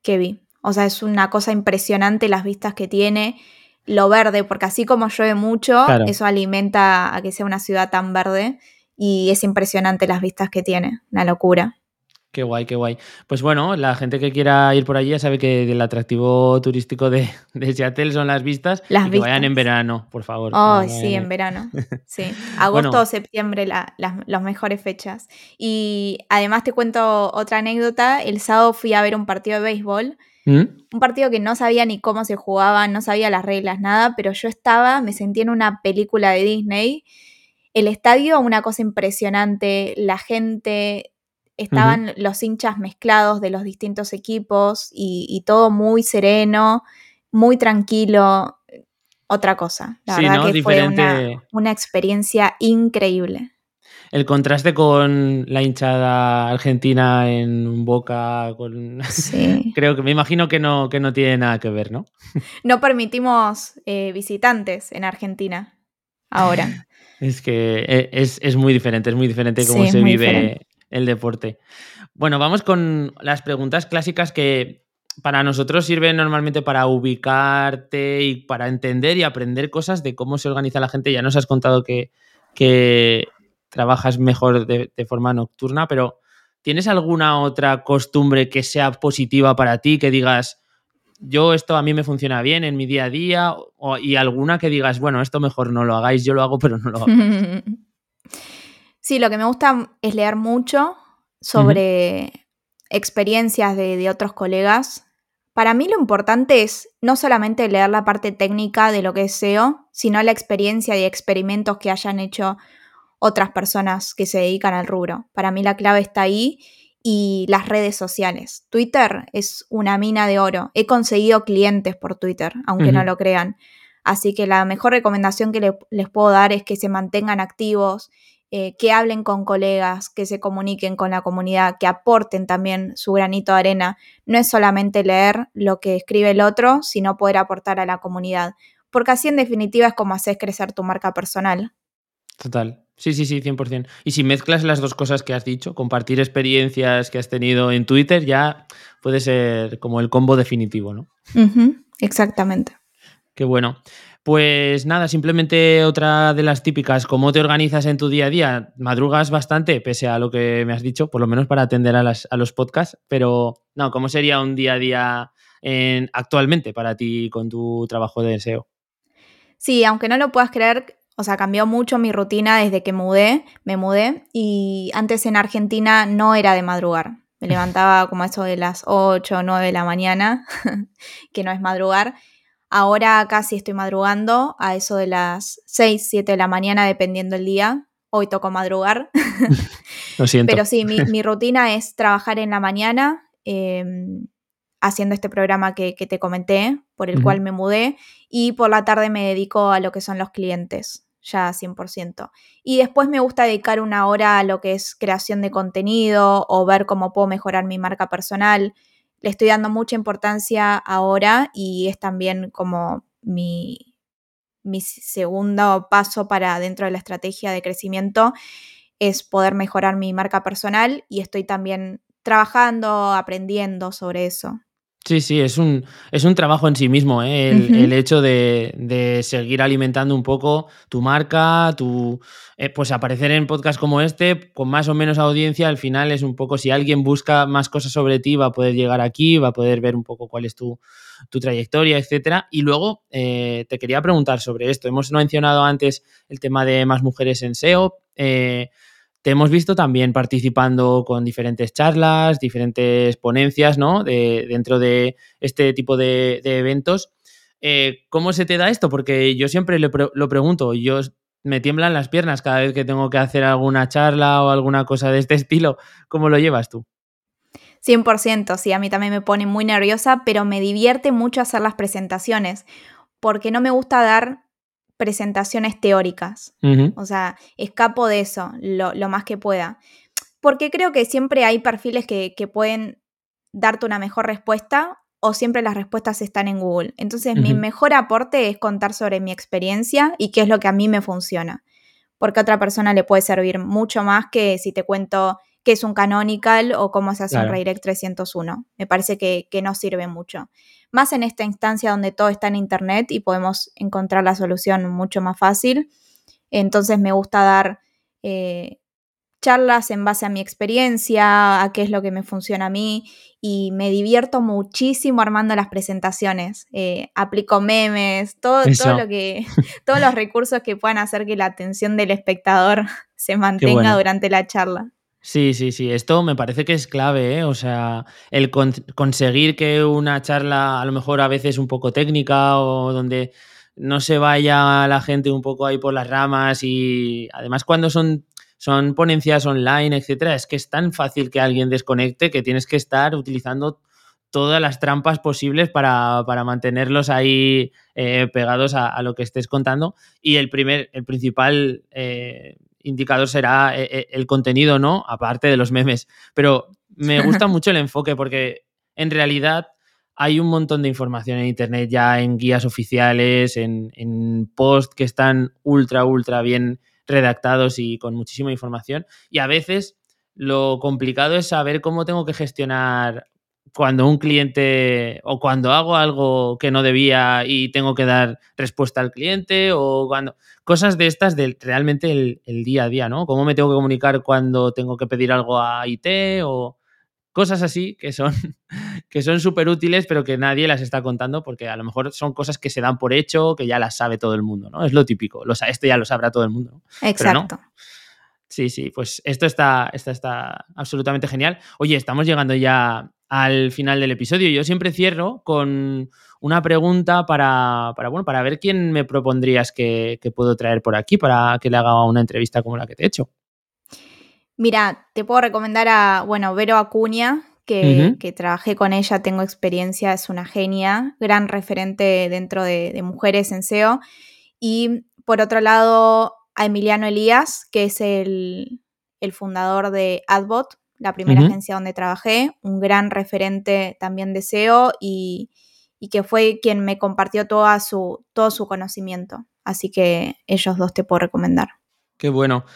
que vi. O sea, es una cosa impresionante las vistas que tiene, lo verde, porque así como llueve mucho, eso alimenta a que sea una ciudad tan verde y es impresionante las vistas que tiene, una locura. Qué guay, qué guay. Pues bueno, la gente que quiera ir por allí ya sabe que el atractivo turístico de, Seattle son las vistas. Las y que vayan en verano, por favor. Oh, sí, en verano. (laughs) Sí. Agosto o septiembre, las mejores fechas. Y además te cuento otra anécdota. El sábado fui a ver un partido de béisbol. ¿Mm? Un partido que no sabía ni cómo se jugaba, no sabía las reglas, nada, pero yo estaba, me sentí en una película de Disney. El estadio, una cosa impresionante, la gente, estaban los hinchas mezclados de los distintos equipos y, todo muy sereno, muy tranquilo. Otra cosa. La verdad que fue una, experiencia increíble. El contraste con la hinchada argentina en Boca, con... (laughs) creo que me imagino que no, que no tiene nada que ver, ¿no? (laughs) No permitimos eh, visitantes en Argentina ahora. (laughs) Es que e, es, muy diferente, es muy diferente cómo se vive el deporte. Bueno, vamos con las preguntas clásicas que para nosotros sirven normalmente para ubicarte y para entender y aprender cosas de cómo se organiza la gente. Ya nos has contado que, que trabajas mejor de, forma nocturna, pero ¿tienes alguna otra costumbre que sea positiva para ti, que digas, yo esto a mí me funciona bien en mi día a día, y alguna que digas, bueno, esto mejor no lo hagáis, yo lo hago, pero no lo hago? (laughs) Sí, lo que me gusta es leer mucho sobre experiencias de, otros colegas. Para mí lo importante es no solamente leer la parte técnica de lo que es SEO, sino la experiencia y experimentos que hayan hecho otras personas que se dedican al rubro. Para mí la clave está ahí y las redes sociales. Twitter es una mina de oro. He conseguido clientes por Twitter, aunque no lo crean. Así que la mejor recomendación que les puedo dar es que se mantengan activos, eh, que hablen con colegas, que se comuniquen con la comunidad, que aporten también su granito de arena. No es solamente leer lo que escribe el otro, sino poder aportar a la comunidad. Porque así en definitiva es como haces crecer tu marca personal. Total. Sí, sí, sí, 100%. Y si mezclas las dos cosas que has dicho, compartir experiencias que has tenido en Twitter, ya puede ser como el combo definitivo, ¿no? Exactamente. Qué bueno. Pues nada, simplemente otra de las típicas, ¿cómo te organizas en tu día a día? Madrugas bastante, pese a lo que me has dicho, por lo menos para atender a, los podcasts, pero no, ¿cómo sería un día a día actualmente para ti con tu trabajo de SEO? Sí, aunque no lo puedas creer, o sea, cambió mucho mi rutina desde que mudé, me mudé y antes en Argentina no era de madrugar. Me (laughs) levantaba como eso de las 8 o 9 de la mañana, (laughs) que no es madrugar. Ahora casi estoy madrugando a eso de las 6, 7 de la mañana, dependiendo el día. Hoy toco madrugar. (laughs) (laughs) Lo siento. Pero sí, (laughs) mi, rutina es trabajar en la mañana, em, haciendo este programa que, te comenté, por el cual me mudé, y por la tarde me dedico a lo que son los clientes, ya 100%. Y después me gusta dedicar una hora a lo que es creación de contenido o ver cómo puedo mejorar mi marca personal. Le estoy dando mucha importancia ahora y es también como mi, mi segundo paso para dentro de la estrategia de crecimiento es poder mejorar mi marca personal y estoy también trabajando, aprendiendo sobre eso. Sí, sí, es un, es un trabajo en sí mismo, ¿eh? el, hecho de, seguir alimentando un poco tu marca, tu, eh, pues aparecer en podcast como este, con más o menos audiencia, al final es un poco, si alguien busca más cosas sobre ti, va a poder llegar aquí, va a poder ver un poco cuál es tu, trayectoria, etcétera. Y luego eh, te quería preguntar sobre esto. Hemos mencionado antes el tema de más mujeres en SEO. Te hemos visto también participando con diferentes charlas, diferentes ponencias, ¿no? De, dentro de este tipo de, eventos. Eh, ¿Cómo se te da esto? Porque yo siempre lo pregunto, yo me tiemblan las piernas cada vez que tengo que hacer alguna charla o alguna cosa de este (laughs) estilo. ¿Cómo lo llevas tú? 100%, sí, a mí también me pone muy nerviosa, pero me divierte mucho hacer las presentaciones, porque no me gusta dar presentaciones teóricas. O sea, escapo de eso lo, más que pueda. Porque creo que siempre hay perfiles que, pueden darte una mejor respuesta o siempre las respuestas están en Google. Entonces, mi mejor aporte es contar sobre mi experiencia y qué es lo que a mí me funciona. Porque a otra persona le puede servir mucho más que si te cuento qué es un canonical o cómo se hace un redirect 301. Me parece que, que no sirve mucho más en esta instancia donde todo está en Internet y podemos encontrar la solución mucho más fácil. Entonces me gusta dar eh, charlas en base a mi experiencia, a qué es lo que me funciona a mí y me divierto muchísimo armando las presentaciones. Eh, aplico memes, todo, todo lo que, todos los recursos que puedan hacer que la atención del espectador (laughs) se mantenga durante la charla. Sí, sí, sí, esto me parece que es clave, ¿eh? O sea, el conseguir que una charla a lo mejor a veces un poco técnica o donde no se vaya la gente un poco ahí por las ramas y además cuando son, son ponencias online, etcétera, es que es tan fácil que alguien desconecte que tienes que estar utilizando todas las trampas posibles para, mantenerlos ahí eh, pegados a, lo que estés contando. Y el primer, el principal eh, indicador será eh, eh, el contenido, ¿no? Aparte de los memes. Pero me (laughs) gusta mucho el enfoque porque en realidad hay un montón de información en Internet ya en guías oficiales, en, en posts que están ultra, ultra bien redactados y con muchísima información. Y a veces lo complicado es saber cómo tengo que gestionar cuando un cliente o cuando hago algo que no debía y tengo que dar respuesta al cliente o cuando cosas de estas del realmente el, día a día, ¿no? Cómo me tengo que comunicar cuando tengo que pedir algo a IT o cosas así que son (laughs) que son súper útiles pero que nadie las está contando porque a lo mejor son cosas que se dan por hecho que ya las sabe todo el mundo, ¿no? Es lo típico, lo, esto ya lo sabrá todo el mundo. Exacto. Sí, sí, pues esto está, está, está absolutamente genial. Oye, estamos llegando ya al final del episodio. Yo siempre cierro con una pregunta para, bueno, para ver quién me propondrías que, puedo traer por aquí para que le haga una entrevista como la que te he hecho. Mira, te puedo recomendar a, bueno, Vero Acuña, que, trabajé con ella, tengo experiencia, es una genia, gran referente dentro de, mujeres en SEO. Y por otro lado, a Emiliano Elías, que es el, el fundador de Adbot, la primera agencia donde trabajé, un gran referente también de SEO y, que fue quien me compartió toda su, todo su conocimiento. Así que ellos dos te puedo recomendar. Qué bueno.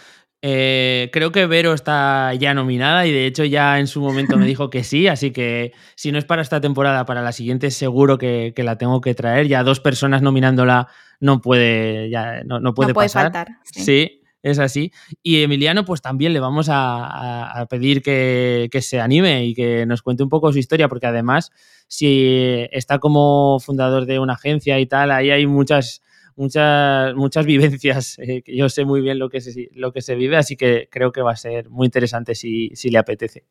Eh, creo que Vero está ya nominada y de hecho ya en su momento me (laughs) dijo que sí, así que si no es para esta temporada, para la siguiente seguro que, la tengo que traer. Ya dos personas nominándola no puede, ya, no, puede, faltar. Sí. Es así. Y Emiliano, pues también le vamos a, pedir que, que, se anime y que nos cuente un poco su historia, porque además, si está como fundador de una agencia y tal, ahí hay muchas muchas, muchas vivencias, eh, que yo sé muy bien lo que, se, lo que se vive, así que creo que va a ser muy interesante si, si le apetece.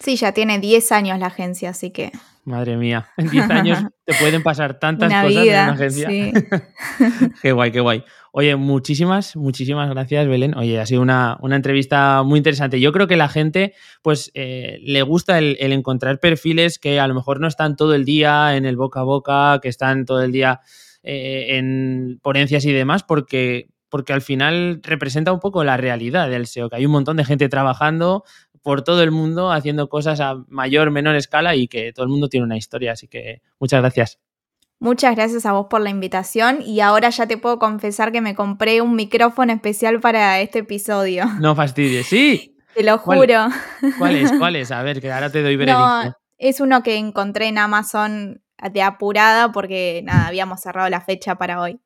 Sí, ya tiene 10 años la agencia, así que... Madre mía, (laughs) en 10 años te pueden pasar tantas cosas en una agencia. Sí. (laughs) qué guay, qué guay. Oye, muchísimas, muchísimas gracias, Belén. Oye, ha sido una, una entrevista muy interesante. Yo creo que la gente, pues, eh, le gusta el, el, encontrar perfiles que a lo mejor no están todo el día en el boca a boca, que están todo el día eh, en ponencias y demás, porque, porque al final representa un poco la realidad del SEO, que hay un montón de gente trabajando por todo el mundo haciendo cosas a mayor, menor escala y que todo el mundo tiene una historia. Así que muchas gracias. Muchas gracias a vos por la invitación y ahora ya te puedo confesar que me compré un micrófono especial para este episodio. No fastidies, sí. (laughs) Te lo juro. ¿Cuál, es? ¿Cuál es? A ver, que ahora te doy (laughs) veredicto. es uno que encontré en Amazon de apurada porque nada, habíamos cerrado la fecha para hoy.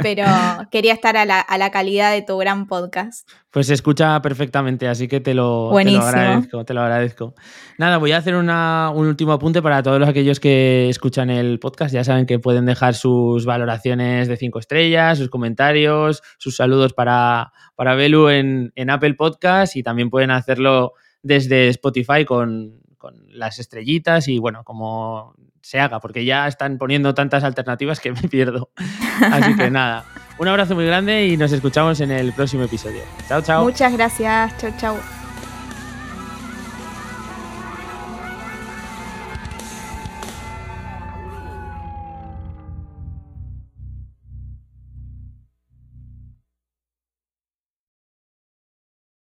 Pero (laughs) quería estar a la, calidad de tu gran podcast. Pues se escucha perfectamente, así que te lo, agradezco, te lo agradezco. Nada, voy a hacer un último apunte para todos aquellos que escuchan el podcast. Ya saben que pueden dejar sus valoraciones de cinco estrellas, sus comentarios, sus saludos para, para Belu en, en Apple Podcast y también pueden hacerlo desde Spotify con, con las estrellitas y bueno, como se haga, porque ya están poniendo tantas alternativas que (laughs) me pierdo. Así que (laughs) nada, un abrazo muy grande y nos escuchamos en el próximo episodio. Chao, chao. Muchas gracias, chao, chao.